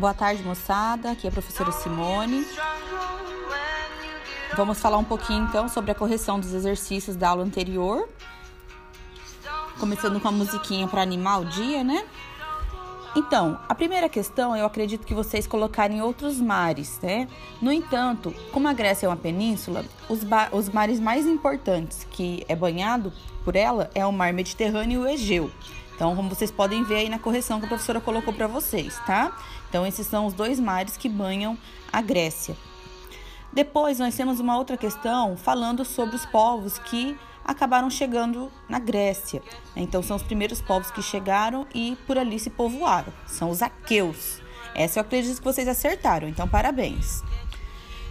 Boa tarde, moçada. Aqui é a professora Simone. Vamos falar um pouquinho então sobre a correção dos exercícios da aula anterior. Começando com a musiquinha para animar o dia, né? Então, a primeira questão eu acredito que vocês colocarem outros mares, né? No entanto, como a Grécia é uma península, os, os mares mais importantes que é banhado por ela é o mar Mediterrâneo e o Egeu. Então, como vocês podem ver aí na correção que a professora colocou para vocês, tá? Então, esses são os dois mares que banham a Grécia. Depois, nós temos uma outra questão falando sobre os povos que acabaram chegando na Grécia. Então, são os primeiros povos que chegaram e por ali se povoaram. São os aqueus. Essa eu acredito que vocês acertaram, então parabéns.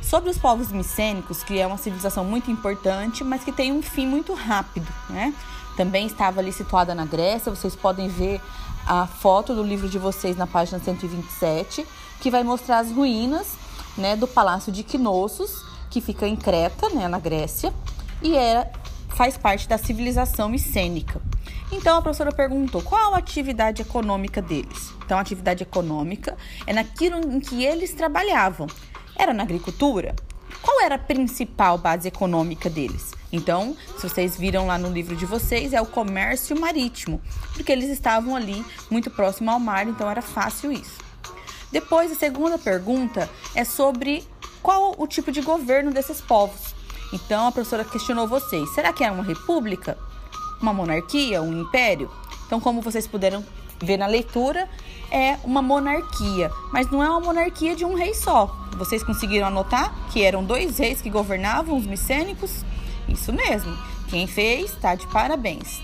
Sobre os povos micênicos, que é uma civilização muito importante, mas que tem um fim muito rápido, né? Também estava ali situada na Grécia, vocês podem ver a foto do livro de vocês na página 127, que vai mostrar as ruínas, né, do Palácio de Knossos, que fica em Creta, né, na Grécia, e é faz parte da civilização micênica. Então a professora perguntou qual a atividade econômica deles. Então a atividade econômica é naquilo em que eles trabalhavam. Era na agricultura? Qual era a principal base econômica deles? Então, se vocês viram lá no livro de vocês, é o comércio marítimo, porque eles estavam ali muito próximo ao mar, então era fácil isso. Depois, a segunda pergunta é sobre qual o tipo de governo desses povos. Então a professora questionou vocês: será que é uma república? Uma monarquia? Um império? Então, como vocês puderam ver na leitura, é uma monarquia, mas não é uma monarquia de um rei só. Vocês conseguiram anotar que eram dois reis que governavam os micênicos? Isso mesmo. Quem fez está de parabéns.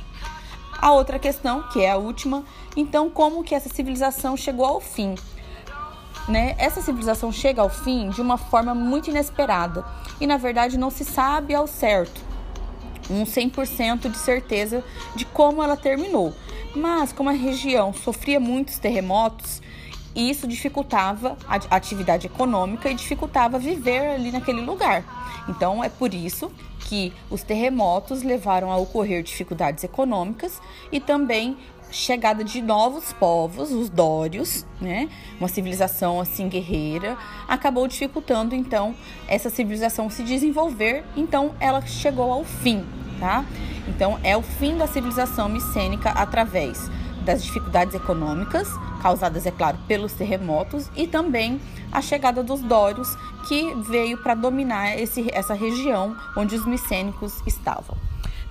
A outra questão, que é a última, então como que essa civilização chegou ao fim? Né? Essa civilização chega ao fim de uma forma muito inesperada e na verdade não se sabe ao certo um 100% de certeza de como ela terminou. Mas como a região sofria muitos terremotos, isso dificultava a atividade econômica e dificultava viver ali naquele lugar. Então é por isso que os terremotos levaram a ocorrer dificuldades econômicas e também chegada de novos povos, os dórios, né? Uma civilização assim guerreira, acabou dificultando então essa civilização se desenvolver, então ela chegou ao fim, tá? Então é o fim da civilização micênica através das dificuldades econômicas, causadas, é claro, pelos terremotos, e também a chegada dos dórios, que veio para dominar esse, essa região onde os micênicos estavam.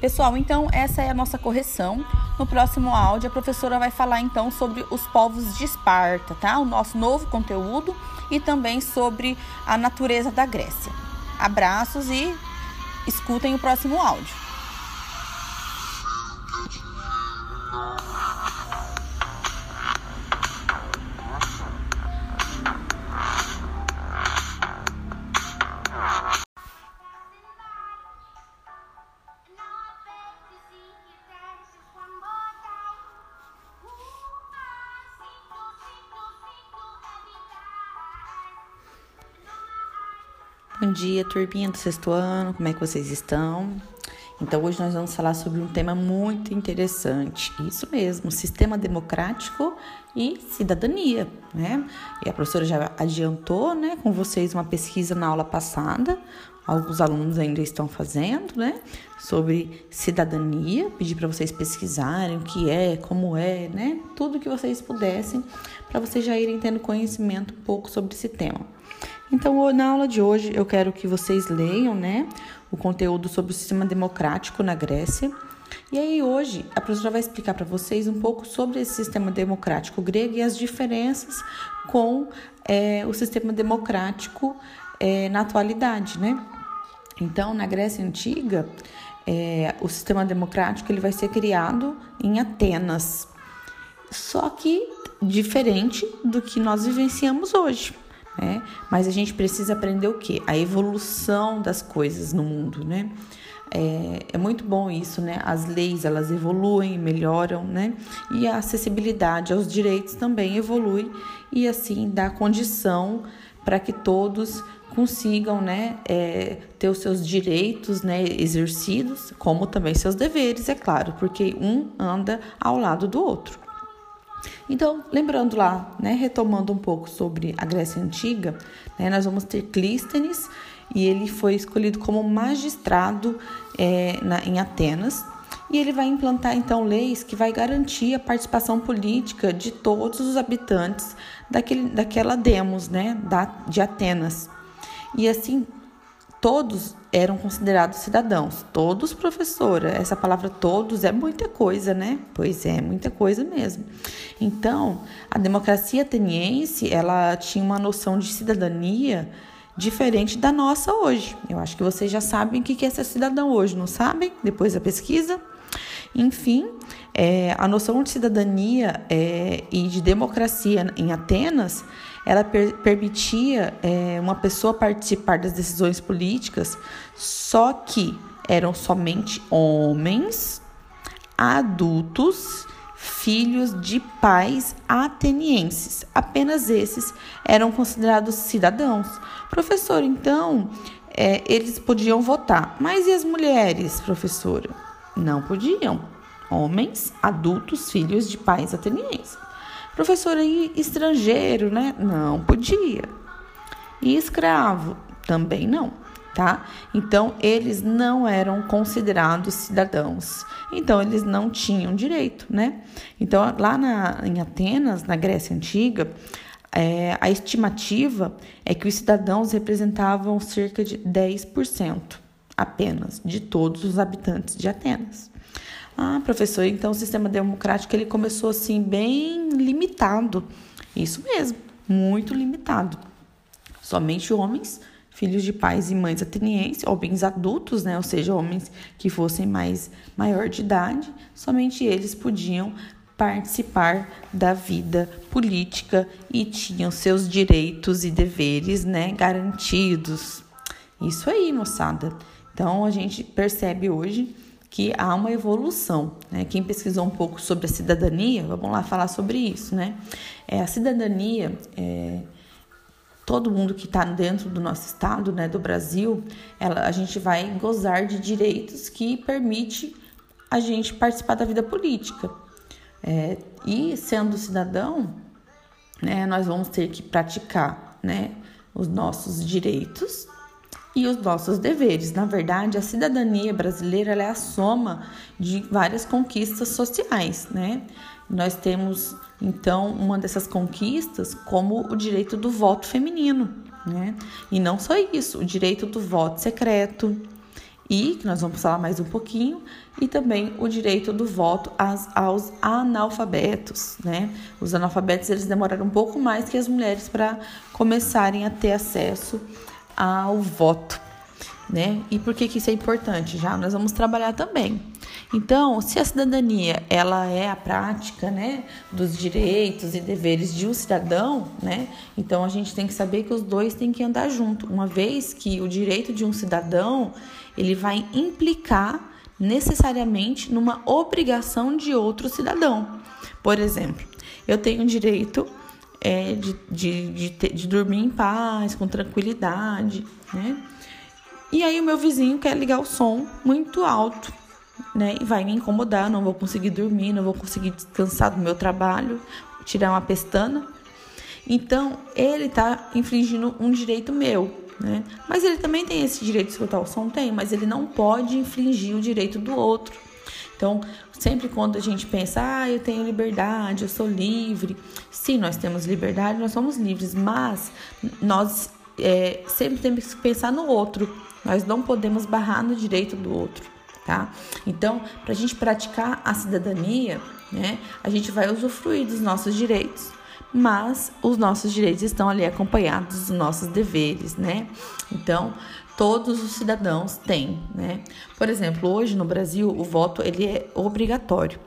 Pessoal, então essa é a nossa correção. No próximo áudio, a professora vai falar então sobre os povos de Esparta, tá? O nosso novo conteúdo e também sobre a natureza da Grécia. Abraços e escutem o próximo áudio. Bom dia, turminha do sexto ano, como é que vocês estão? Então, hoje nós vamos falar sobre um tema muito interessante. Isso mesmo, sistema democrático e cidadania, né? E a professora já adiantou, né, com vocês uma pesquisa na aula passada, alguns alunos ainda estão fazendo, né, sobre cidadania. Pedi para vocês pesquisarem o que é, como é, né, tudo que vocês pudessem, para vocês já irem tendo conhecimento um pouco sobre esse tema. Então, na aula de hoje, eu quero que vocês leiam, né, o conteúdo sobre o sistema democrático na Grécia. E aí, hoje, a professora vai explicar para vocês um pouco sobre esse sistema democrático grego e as diferenças com é, o sistema democrático é, na atualidade, né? Então, na Grécia Antiga, é, o sistema democrático ele vai ser criado em Atenas, só que diferente do que nós vivenciamos hoje né? Mas a gente precisa aprender o que? A evolução das coisas no mundo, né? É, é, muito bom isso, né? As leis elas evoluem, melhoram, né? E a acessibilidade aos direitos também evolui e assim dá condição para que todos consigam, né, é, ter os seus direitos, né, exercidos, como também seus deveres, é claro, porque um anda ao lado do outro. Então, lembrando lá, né, retomando um pouco sobre a Grécia Antiga, né, nós vamos ter Clístenes e ele foi escolhido como magistrado é, na, em Atenas e ele vai implantar então leis que vai garantir a participação política de todos os habitantes daquele, daquela demos, né, da, de Atenas. E assim, todos eram considerados cidadãos, todos professora. Essa palavra todos é muita coisa, né? Pois é, muita coisa mesmo. Então, a democracia ateniense, ela tinha uma noção de cidadania diferente da nossa hoje. Eu acho que vocês já sabem o que é ser cidadão hoje, não sabem? Depois da pesquisa. Enfim, é, a noção de cidadania é, e de democracia em Atenas, ela per permitia é, uma pessoa participar das decisões políticas, só que eram somente homens, adultos, filhos de pais atenienses. Apenas esses eram considerados cidadãos. Professor, então, é, eles podiam votar. Mas e as mulheres, professora? Não podiam. Homens, adultos, filhos de pais atenienses. Professor, aí estrangeiro, né? Não podia. E escravo? Também não, tá? Então, eles não eram considerados cidadãos. Então, eles não tinham direito, né? Então, lá na, em Atenas, na Grécia Antiga, é, a estimativa é que os cidadãos representavam cerca de 10% apenas de todos os habitantes de Atenas. Ah, professor, então o sistema democrático ele começou assim bem limitado. Isso mesmo, muito limitado. Somente homens, filhos de pais e mães atenienses, homens adultos, né, ou seja, homens que fossem mais maior de idade, somente eles podiam participar da vida política e tinham seus direitos e deveres, né, garantidos. Isso aí, moçada. Então a gente percebe hoje que há uma evolução. Né? Quem pesquisou um pouco sobre a cidadania, vamos lá falar sobre isso. Né? É, a cidadania, é, todo mundo que está dentro do nosso estado, né, do Brasil, ela, a gente vai gozar de direitos que permite a gente participar da vida política. É, e sendo cidadão, né, nós vamos ter que praticar né, os nossos direitos e os nossos deveres. Na verdade, a cidadania brasileira é a soma de várias conquistas sociais, né? Nós temos então uma dessas conquistas como o direito do voto feminino, né? E não só isso, o direito do voto secreto e que nós vamos falar mais um pouquinho e também o direito do voto aos, aos analfabetos, né? Os analfabetos eles demoraram um pouco mais que as mulheres para começarem a ter acesso ao voto, né? E por que, que isso é importante? Já nós vamos trabalhar também. Então, se a cidadania ela é a prática, né, dos direitos e deveres de um cidadão, né? Então a gente tem que saber que os dois têm que andar junto, uma vez que o direito de um cidadão ele vai implicar necessariamente numa obrigação de outro cidadão. Por exemplo, eu tenho direito é, de, de, de, de, dormir em paz, com tranquilidade, né? E aí o meu vizinho quer ligar o som muito alto, né? E vai me incomodar, não vou conseguir dormir, não vou conseguir descansar do meu trabalho, tirar uma pestana. Então, ele está infringindo um direito meu, né? Mas ele também tem esse direito de escutar o som? Tem, mas ele não pode infringir o direito do outro. Então, sempre quando a gente pensa, ah, eu tenho liberdade, eu sou livre. Sim, nós temos liberdade, nós somos livres, mas nós é, sempre temos que pensar no outro. Nós não podemos barrar no direito do outro, tá? Então, para a gente praticar a cidadania, né, a gente vai usufruir dos nossos direitos, mas os nossos direitos estão ali acompanhados dos nossos deveres, né? Então, todos os cidadãos têm, né? Por exemplo, hoje no Brasil o voto ele é obrigatório.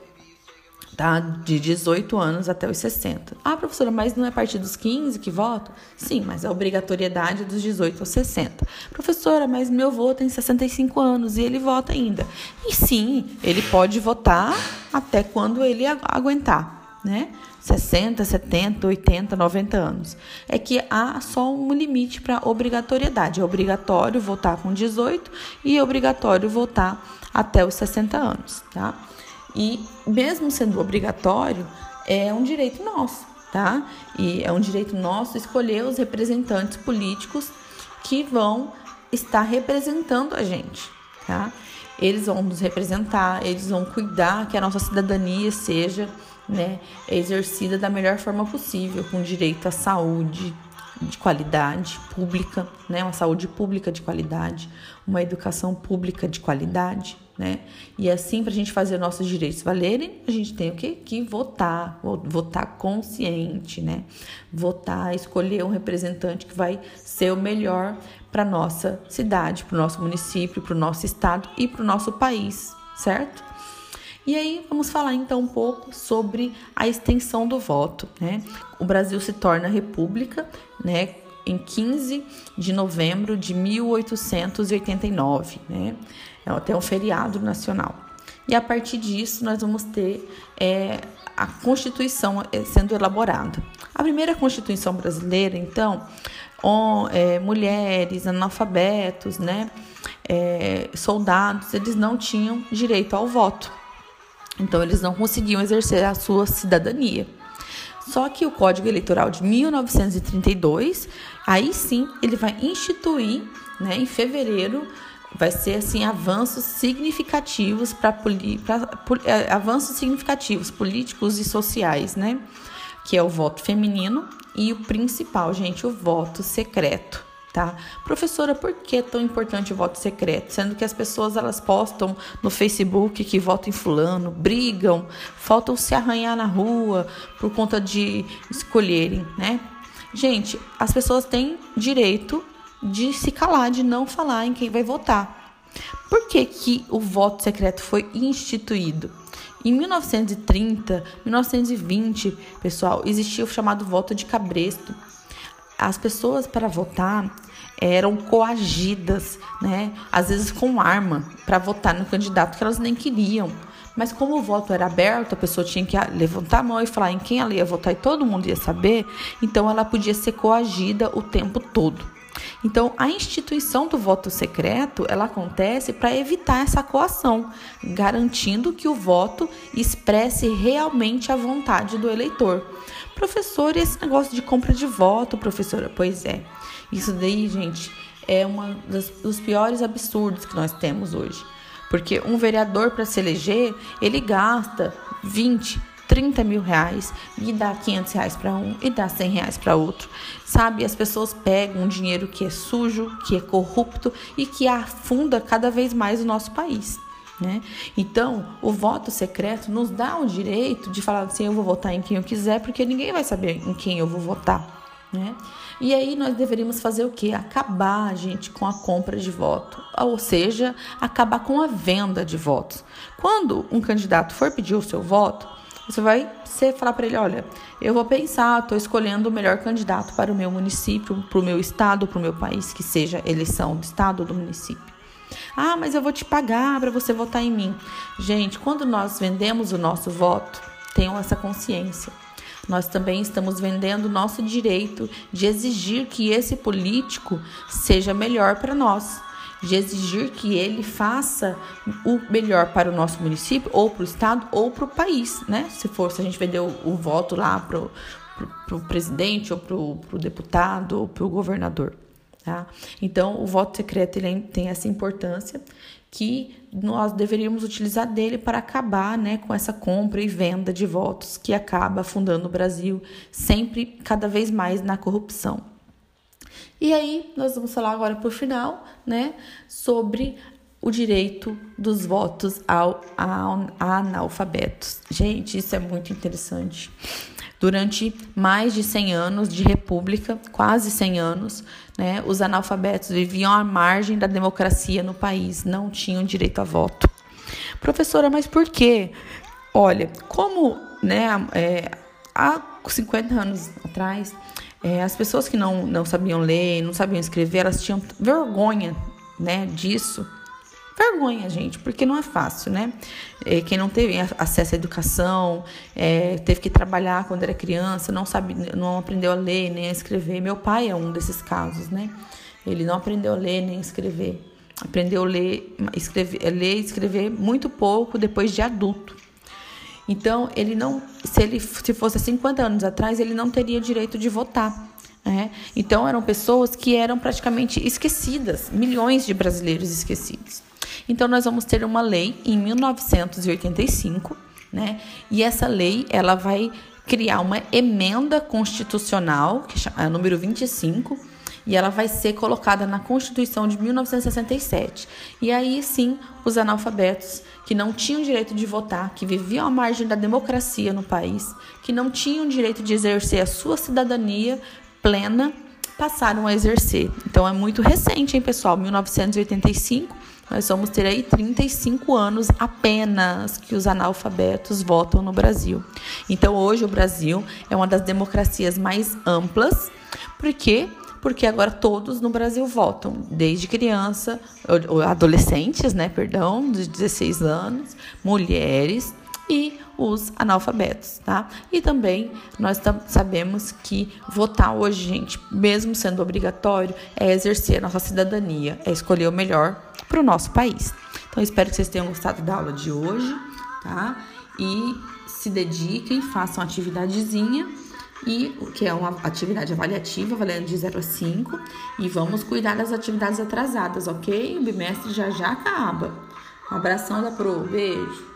Tá? De 18 anos até os 60. Ah, professora, mas não é a partir dos 15 que voto? Sim, mas a obrigatoriedade é dos 18 aos 60. Professora, mas meu avô tem 65 anos e ele vota ainda. E sim, ele pode votar até quando ele aguentar, né? 60, 70, 80, 90 anos. É que há só um limite para obrigatoriedade. É obrigatório votar com 18 e é obrigatório votar até os 60 anos, tá? E mesmo sendo obrigatório, é um direito nosso, tá? E é um direito nosso escolher os representantes políticos que vão estar representando a gente, tá? Eles vão nos representar, eles vão cuidar que a nossa cidadania seja né, exercida da melhor forma possível, com direito à saúde, de qualidade pública, né? Uma saúde pública de qualidade, uma educação pública de qualidade, né? E assim, para a gente fazer nossos direitos valerem, a gente tem o quê? Que votar, votar consciente, né? Votar, escolher um representante que vai ser o melhor para nossa cidade, para o nosso município, para o nosso estado e para o nosso país, certo? E aí vamos falar então um pouco sobre a extensão do voto, né? O Brasil se torna república, né? Em 15 de novembro de 1889, né? É até um feriado nacional. E a partir disso nós vamos ter é, a Constituição é, sendo elaborada. A primeira Constituição brasileira, então, on, é, mulheres, analfabetos, né? É, soldados, eles não tinham direito ao voto. Então, eles não conseguiam exercer a sua cidadania. Só que o Código Eleitoral de 1932, aí sim, ele vai instituir, né, em fevereiro, vai ser assim avanços significativos para é, avanços significativos políticos e sociais, né? Que é o voto feminino e o principal, gente, o voto secreto tá? Professora, por que é tão importante o voto secreto? Sendo que as pessoas elas postam no Facebook que votam em fulano, brigam, faltam se arranhar na rua por conta de escolherem, né? Gente, as pessoas têm direito de se calar, de não falar em quem vai votar. Por que, que o voto secreto foi instituído? Em 1930, 1920, pessoal, existia o chamado voto de cabresto. As pessoas para votar, eram coagidas, né? Às vezes com arma, para votar no candidato que elas nem queriam. Mas como o voto era aberto, a pessoa tinha que levantar a mão e falar em quem ela ia votar e todo mundo ia saber, então ela podia ser coagida o tempo todo. Então, a instituição do voto secreto, ela acontece para evitar essa coação, garantindo que o voto expresse realmente a vontade do eleitor. Professor, e esse negócio de compra de voto, professora? Pois é. Isso daí, gente, é um dos piores absurdos que nós temos hoje. Porque um vereador para se eleger, ele gasta 20, 30 mil reais e dá 500 reais para um e dá 100 reais para outro. Sabe, as pessoas pegam um dinheiro que é sujo, que é corrupto e que afunda cada vez mais o nosso país. Né? Então, o voto secreto nos dá o direito de falar assim: eu vou votar em quem eu quiser, porque ninguém vai saber em quem eu vou votar. Né? E aí nós deveríamos fazer o quê? Acabar, gente, com a compra de voto, ou seja, acabar com a venda de votos. Quando um candidato for pedir o seu voto, você vai você falar para ele, olha, eu vou pensar, estou escolhendo o melhor candidato para o meu município, para o meu estado, para o meu país, que seja eleição do estado ou do município. Ah, mas eu vou te pagar para você votar em mim. Gente, quando nós vendemos o nosso voto, tenham essa consciência nós também estamos vendendo nosso direito de exigir que esse político seja melhor para nós, de exigir que ele faça o melhor para o nosso município, ou para o estado, ou para o país, né? Se for, se a gente vender o, o voto lá para o presidente, ou para o deputado, ou para o governador. Tá? Então, o voto secreto ele tem essa importância que nós deveríamos utilizar dele para acabar né, com essa compra e venda de votos que acaba afundando o Brasil sempre cada vez mais na corrupção. E aí, nós vamos falar agora por final, né, sobre o direito dos votos ao, ao analfabetos. Gente, isso é muito interessante. Durante mais de 100 anos de república, quase 100 anos, né, os analfabetos viviam à margem da democracia no país, não tinham direito a voto. Professora, mas por quê? Olha, como né, é, há 50 anos atrás, é, as pessoas que não, não sabiam ler, não sabiam escrever, elas tinham vergonha né, disso vergonha, gente, porque não é fácil, né? É, quem não teve acesso à educação, é, teve que trabalhar quando era criança, não sabe, não aprendeu a ler nem a escrever. Meu pai é um desses casos, né? Ele não aprendeu a ler nem a escrever. Aprendeu a ler, escrever, ler e escrever muito pouco depois de adulto. Então, ele não, se ele se fosse 50 anos atrás, ele não teria direito de votar. Né? Então, eram pessoas que eram praticamente esquecidas, milhões de brasileiros esquecidos. Então, nós vamos ter uma lei em 1985, né? E essa lei, ela vai criar uma emenda constitucional, que é a número 25, e ela vai ser colocada na Constituição de 1967. E aí sim, os analfabetos que não tinham direito de votar, que viviam à margem da democracia no país, que não tinham direito de exercer a sua cidadania plena, passaram a exercer. Então é muito recente, hein, pessoal? 1985. Nós vamos ter aí 35 anos apenas que os analfabetos votam no Brasil. Então hoje o Brasil é uma das democracias mais amplas, porque porque agora todos no Brasil votam, desde criança, adolescentes, né, perdão, de 16 anos, mulheres e os analfabetos, tá? E também nós sabemos que votar hoje, gente, mesmo sendo obrigatório, é exercer a nossa cidadania, é escolher o melhor para o nosso país. Então, espero que vocês tenham gostado da aula de hoje, tá? E se dediquem, façam atividadezinha e que é uma atividade avaliativa, valendo de 0 a 5, e vamos cuidar das atividades atrasadas, ok? O bimestre já já acaba. Um abração da Pro, beijo.